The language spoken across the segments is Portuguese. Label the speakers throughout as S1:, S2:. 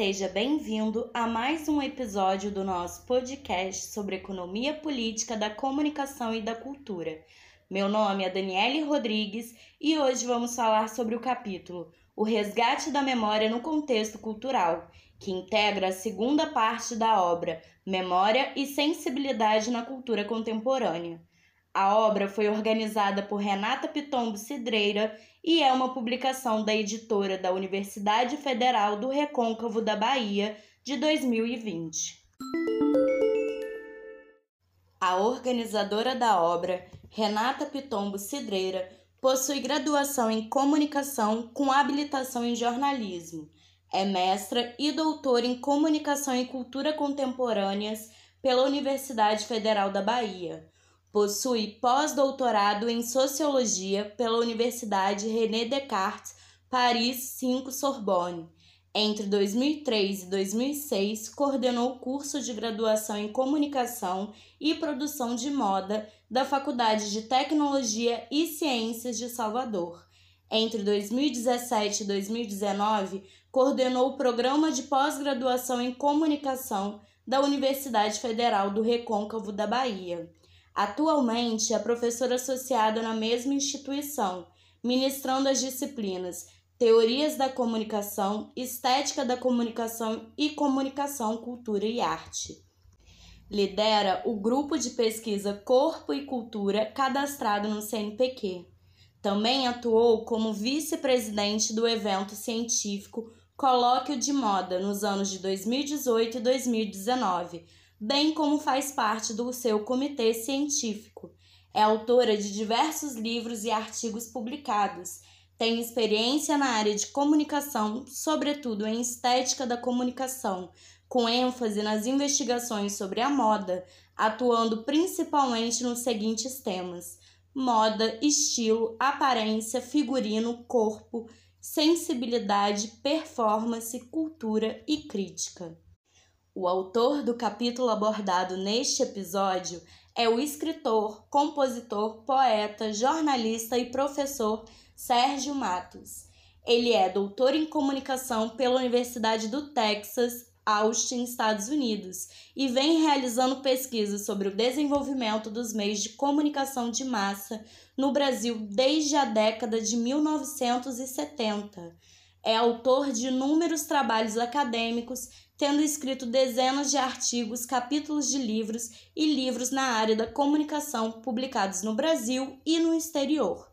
S1: Seja bem-vindo a mais um episódio do nosso podcast sobre economia política da comunicação e da cultura. Meu nome é Daniele Rodrigues e hoje vamos falar sobre o capítulo O Resgate da Memória no Contexto Cultural, que integra a segunda parte da obra Memória e Sensibilidade na Cultura Contemporânea. A obra foi organizada por Renata Pitombo Cidreira e é uma publicação da editora da Universidade Federal do Recôncavo da Bahia de 2020. A organizadora da obra, Renata Pitombo Cidreira, possui graduação em comunicação com habilitação em jornalismo. É mestra e doutora em comunicação e cultura contemporâneas pela Universidade Federal da Bahia Possui pós-doutorado em Sociologia pela Universidade René Descartes, Paris 5 Sorbonne. Entre 2003 e 2006, coordenou o curso de graduação em Comunicação e Produção de Moda da Faculdade de Tecnologia e Ciências de Salvador. Entre 2017 e 2019, coordenou o programa de pós-graduação em Comunicação da Universidade Federal do Recôncavo da Bahia. Atualmente é professora associada na mesma instituição, ministrando as disciplinas Teorias da Comunicação, Estética da Comunicação e Comunicação, Cultura e Arte. Lidera o grupo de pesquisa Corpo e Cultura cadastrado no CNPq. Também atuou como vice-presidente do evento científico Colóquio de Moda nos anos de 2018 e 2019 bem como faz parte do seu comitê científico. É autora de diversos livros e artigos publicados. Tem experiência na área de comunicação, sobretudo em estética da comunicação, com ênfase nas investigações sobre a moda, atuando principalmente nos seguintes temas: moda, estilo, aparência, figurino, corpo, sensibilidade, performance, cultura e crítica. O autor do capítulo abordado neste episódio é o escritor, compositor, poeta, jornalista e professor Sérgio Matos. Ele é doutor em comunicação pela Universidade do Texas, Austin, Estados Unidos, e vem realizando pesquisas sobre o desenvolvimento dos meios de comunicação de massa no Brasil desde a década de 1970. É autor de inúmeros trabalhos acadêmicos tendo escrito dezenas de artigos, capítulos de livros e livros na área da comunicação publicados no Brasil e no exterior.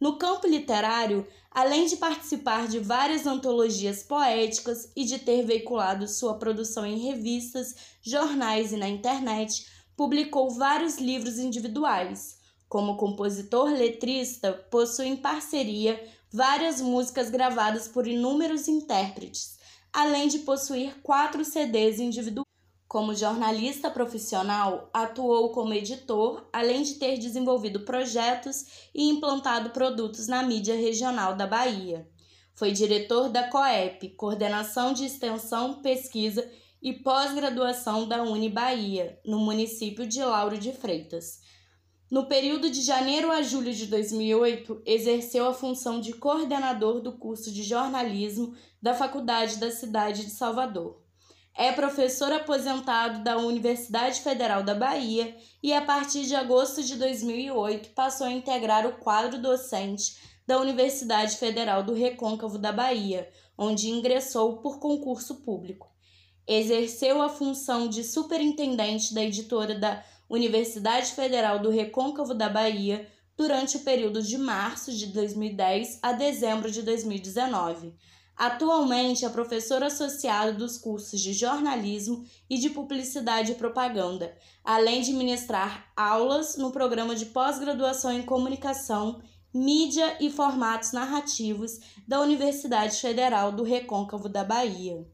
S1: No campo literário, além de participar de várias antologias poéticas e de ter veiculado sua produção em revistas, jornais e na internet, publicou vários livros individuais. Como compositor letrista, possui em parceria várias músicas gravadas por inúmeros intérpretes, além de possuir quatro CDs individuais. Como jornalista profissional, atuou como editor, além de ter desenvolvido projetos e implantado produtos na mídia regional da Bahia. Foi diretor da COEP, Coordenação de Extensão, Pesquisa e Pós-Graduação da Uni Bahia, no município de Lauro de Freitas. No período de janeiro a julho de 2008, exerceu a função de coordenador do curso de jornalismo da Faculdade da Cidade de Salvador. É professor aposentado da Universidade Federal da Bahia e, a partir de agosto de 2008, passou a integrar o quadro docente da Universidade Federal do Recôncavo da Bahia, onde ingressou por concurso público. Exerceu a função de superintendente da editora da Universidade Federal do Recôncavo da Bahia durante o período de março de 2010 a dezembro de 2019. Atualmente é professor associado dos cursos de jornalismo e de publicidade e propaganda, além de ministrar aulas no programa de pós-graduação em comunicação, mídia e formatos narrativos da Universidade Federal do Recôncavo da Bahia.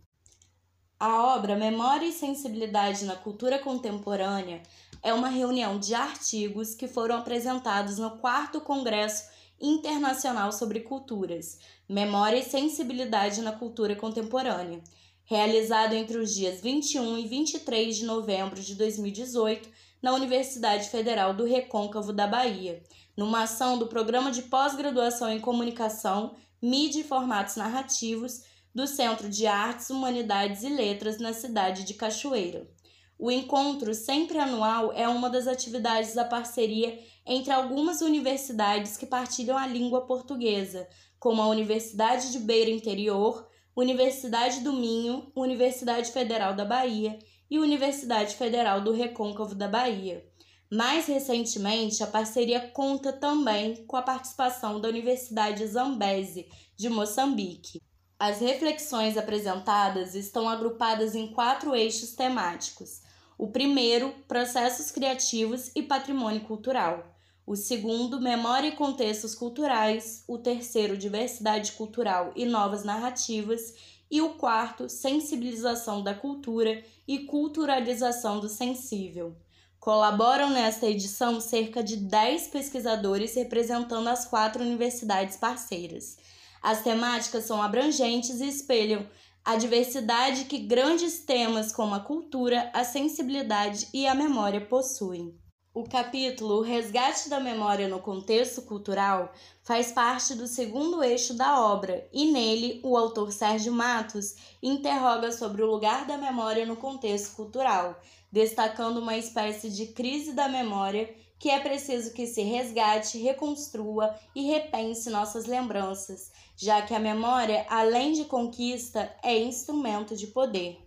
S1: A obra Memória e Sensibilidade na Cultura Contemporânea é uma reunião de artigos que foram apresentados no 4 Congresso Internacional sobre Culturas, Memória e Sensibilidade na Cultura Contemporânea, realizado entre os dias 21 e 23 de novembro de 2018 na Universidade Federal do Recôncavo da Bahia, numa ação do Programa de Pós-Graduação em Comunicação, Mídia e Formatos Narrativos do Centro de Artes, Humanidades e Letras na cidade de Cachoeira. O encontro, sempre anual, é uma das atividades da parceria entre algumas universidades que partilham a língua portuguesa, como a Universidade de Beira Interior, Universidade do Minho, Universidade Federal da Bahia e Universidade Federal do Recôncavo da Bahia. Mais recentemente, a parceria conta também com a participação da Universidade Zambesi, de Moçambique. As reflexões apresentadas estão agrupadas em quatro eixos temáticos. O primeiro, processos criativos e patrimônio cultural. O segundo, memória e contextos culturais. O terceiro, diversidade cultural e novas narrativas. E o quarto, sensibilização da cultura e culturalização do sensível. Colaboram nesta edição cerca de 10 pesquisadores representando as quatro universidades parceiras. As temáticas são abrangentes e espelham a diversidade que grandes temas como a cultura, a sensibilidade e a memória possuem. O capítulo Resgate da Memória no Contexto Cultural faz parte do segundo eixo da obra e nele o autor Sérgio Matos interroga sobre o lugar da memória no contexto cultural, destacando uma espécie de crise da memória que é preciso que se resgate, reconstrua e repense nossas lembranças, já que a memória, além de conquista, é instrumento de poder.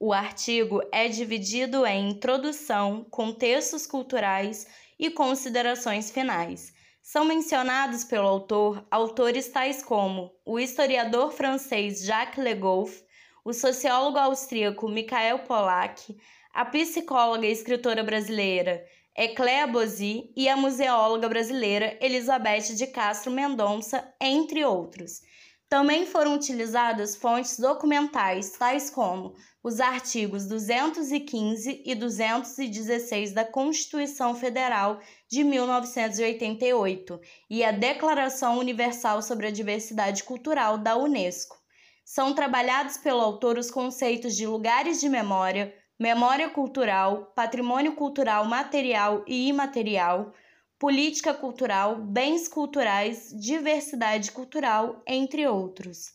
S1: O artigo é dividido em introdução, contextos culturais e considerações finais. São mencionados pelo autor autores tais como o historiador francês Jacques Le Goff, o sociólogo austríaco Michael Pollack, a psicóloga e escritora brasileira Ecléa Bosi e a museóloga brasileira Elizabeth de Castro Mendonça, entre outros. Também foram utilizadas fontes documentais tais como os artigos 215 e 216 da Constituição Federal de 1988 e a Declaração Universal sobre a Diversidade Cultural da Unesco. São trabalhados pelo autor os conceitos de lugares de memória, memória cultural, patrimônio cultural material e imaterial, política cultural, bens culturais, diversidade cultural, entre outros.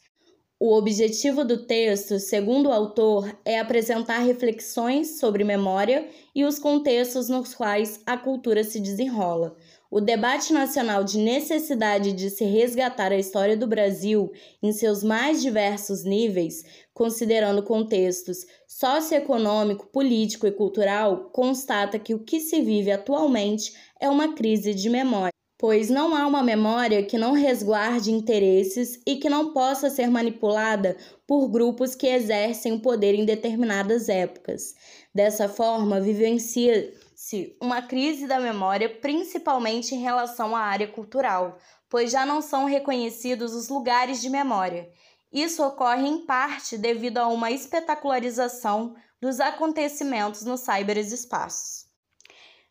S1: O objetivo do texto, segundo o autor, é apresentar reflexões sobre memória e os contextos nos quais a cultura se desenrola, o debate nacional de necessidade de se resgatar a história do Brasil em seus mais diversos níveis, considerando contextos socioeconômico, político e cultural, constata que o que se vive atualmente é uma crise de memória pois não há uma memória que não resguarde interesses e que não possa ser manipulada por grupos que exercem o poder em determinadas épocas. Dessa forma, vivencia se uma crise da memória, principalmente em relação à área cultural, pois já não são reconhecidos os lugares de memória. Isso ocorre em parte devido a uma espetacularização dos acontecimentos nos cyberespaços.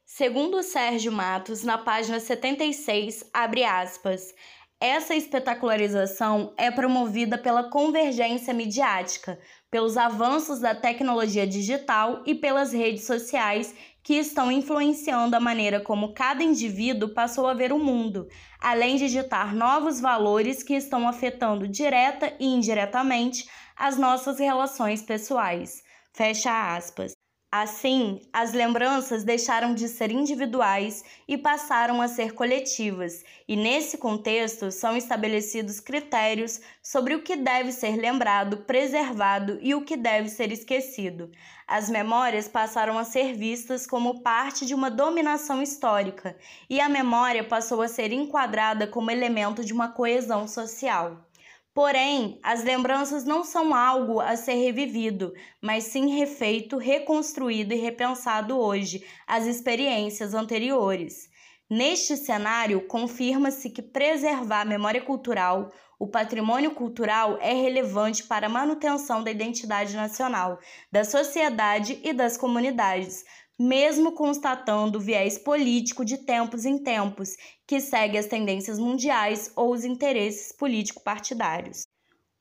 S1: Segundo Sérgio Matos, na página 76, abre aspas, essa espetacularização é promovida pela convergência midiática, pelos avanços da tecnologia digital e pelas redes sociais que estão influenciando a maneira como cada indivíduo passou a ver o mundo, além de ditar novos valores que estão afetando direta e indiretamente as nossas relações pessoais. Fecha aspas. Assim, as lembranças deixaram de ser individuais e passaram a ser coletivas, e nesse contexto são estabelecidos critérios sobre o que deve ser lembrado, preservado e o que deve ser esquecido. As memórias passaram a ser vistas como parte de uma dominação histórica, e a memória passou a ser enquadrada como elemento de uma coesão social. Porém, as lembranças não são algo a ser revivido, mas sim refeito, reconstruído e repensado hoje, as experiências anteriores. Neste cenário, confirma-se que preservar a memória cultural, o patrimônio cultural é relevante para a manutenção da identidade nacional, da sociedade e das comunidades, mesmo constatando viés político de tempos em tempos, que segue as tendências mundiais ou os interesses político-partidários.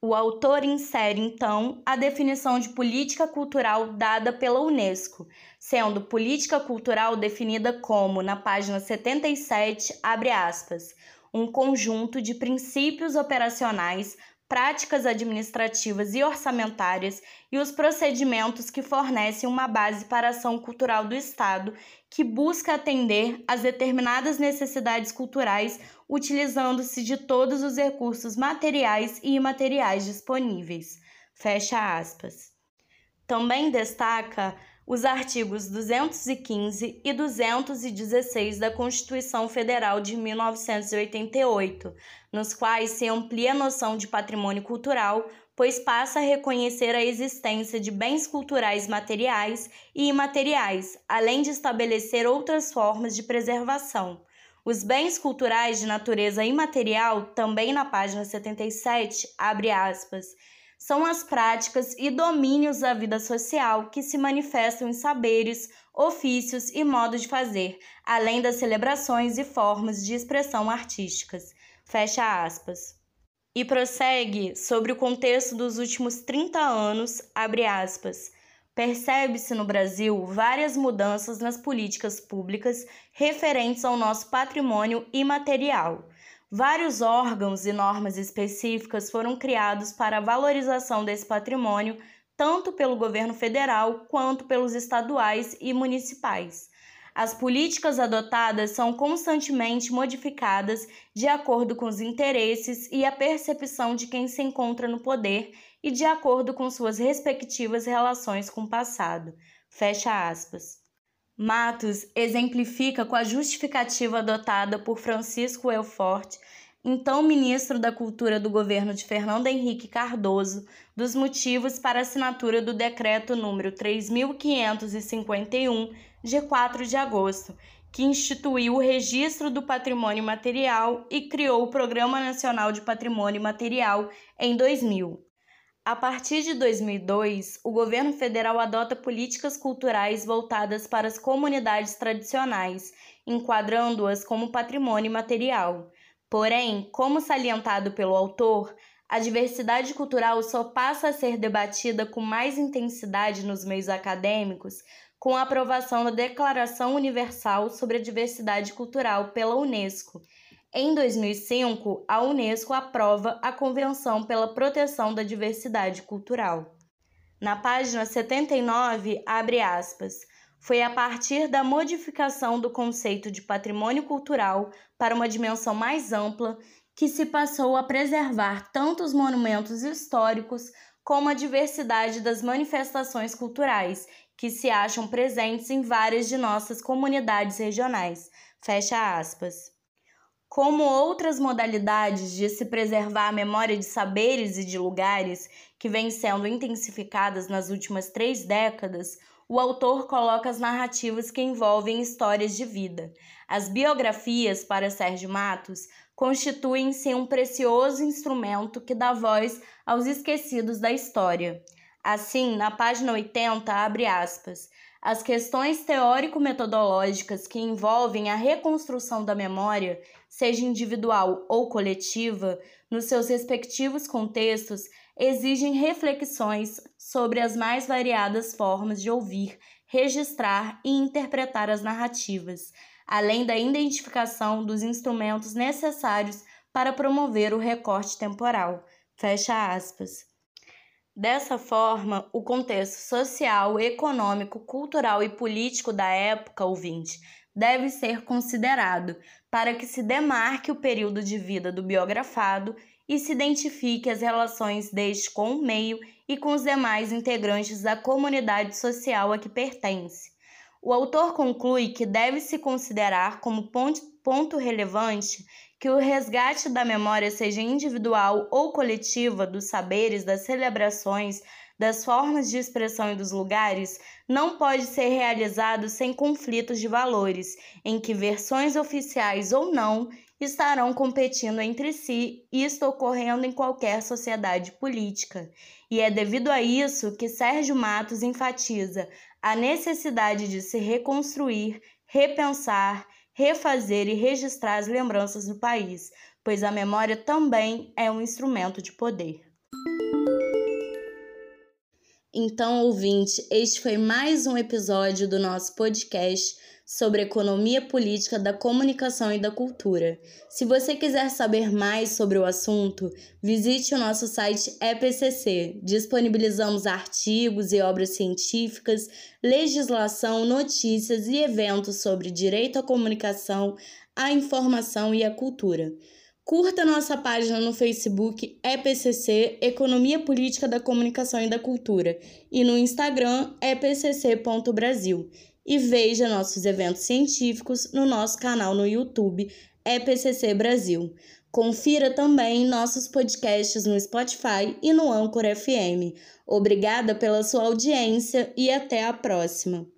S1: O autor insere, então, a definição de política cultural dada pela Unesco, sendo política cultural definida como, na página 77, abre aspas, um conjunto de princípios operacionais práticas administrativas e orçamentárias e os procedimentos que fornecem uma base para a ação cultural do Estado que busca atender às determinadas necessidades culturais utilizando-se de todos os recursos materiais e imateriais disponíveis. Fecha aspas. Também destaca os artigos 215 e 216 da Constituição Federal de 1988, nos quais se amplia a noção de patrimônio cultural, pois passa a reconhecer a existência de bens culturais materiais e imateriais, além de estabelecer outras formas de preservação. Os bens culturais de natureza imaterial, também na página 77, abre aspas, são as práticas e domínios da vida social que se manifestam em saberes, ofícios e modos de fazer, além das celebrações e formas de expressão artísticas. Fecha aspas. E prossegue sobre o contexto dos últimos 30 anos, abre aspas. Percebe-se no Brasil várias mudanças nas políticas públicas referentes ao nosso patrimônio imaterial Vários órgãos e normas específicas foram criados para a valorização desse patrimônio, tanto pelo governo federal quanto pelos estaduais e municipais. As políticas adotadas são constantemente modificadas de acordo com os interesses e a percepção de quem se encontra no poder e de acordo com suas respectivas relações com o passado. Fecha aspas. Matos exemplifica com a justificativa adotada por Francisco Elfort, então ministro da Cultura do governo de Fernando Henrique Cardoso, dos motivos para a assinatura do decreto número 3551 de 4 de agosto, que instituiu o Registro do Patrimônio Material e criou o Programa Nacional de Patrimônio Material em 2000. A partir de 2002, o governo federal adota políticas culturais voltadas para as comunidades tradicionais, enquadrando-as como patrimônio material. Porém, como salientado pelo autor, a diversidade cultural só passa a ser debatida com mais intensidade nos meios acadêmicos com a aprovação da Declaração Universal sobre a Diversidade Cultural pela Unesco em 2005, a Unesco aprova a Convenção pela Proteção da Diversidade Cultural. Na página 79, abre aspas. Foi a partir da modificação do conceito de patrimônio cultural para uma dimensão mais ampla que se passou a preservar tanto os monumentos históricos como a diversidade das manifestações culturais que se acham presentes em várias de nossas comunidades regionais. Fecha aspas. Como outras modalidades de se preservar a memória de saberes e de lugares que vêm sendo intensificadas nas últimas três décadas, o autor coloca as narrativas que envolvem histórias de vida. As biografias, para Sérgio Matos, constituem-se um precioso instrumento que dá voz aos esquecidos da história. Assim, na página 80, abre aspas, as questões teórico-metodológicas que envolvem a reconstrução da memória, seja individual ou coletiva, nos seus respectivos contextos, exigem reflexões sobre as mais variadas formas de ouvir, registrar e interpretar as narrativas, além da identificação dos instrumentos necessários para promover o recorte temporal. Fecha aspas. Dessa forma, o contexto social, econômico, cultural e político da época ouvinte deve ser considerado para que se demarque o período de vida do biografado e se identifique as relações deste com o meio e com os demais integrantes da comunidade social a que pertence. O autor conclui que deve-se considerar como ponto relevante que o resgate da memória seja individual ou coletiva dos saberes, das celebrações, das formas de expressão e dos lugares, não pode ser realizado sem conflitos de valores, em que versões oficiais ou não estarão competindo entre si, isto ocorrendo em qualquer sociedade política. E é devido a isso que Sérgio Matos enfatiza a necessidade de se reconstruir, repensar refazer e registrar as lembranças do país, pois a memória também é um instrumento de poder. Então, ouvinte, este foi mais um episódio do nosso podcast sobre economia política da comunicação e da cultura. Se você quiser saber mais sobre o assunto, visite o nosso site EPCC. Disponibilizamos artigos e obras científicas, legislação, notícias e eventos sobre direito à comunicação, à informação e à cultura. Curta nossa página no Facebook EPCC Economia Política da Comunicação e da Cultura e no Instagram epcc.brasil e veja nossos eventos científicos no nosso canal no YouTube EPCC Brasil. Confira também nossos podcasts no Spotify e no Anchor FM. Obrigada pela sua audiência e até a próxima.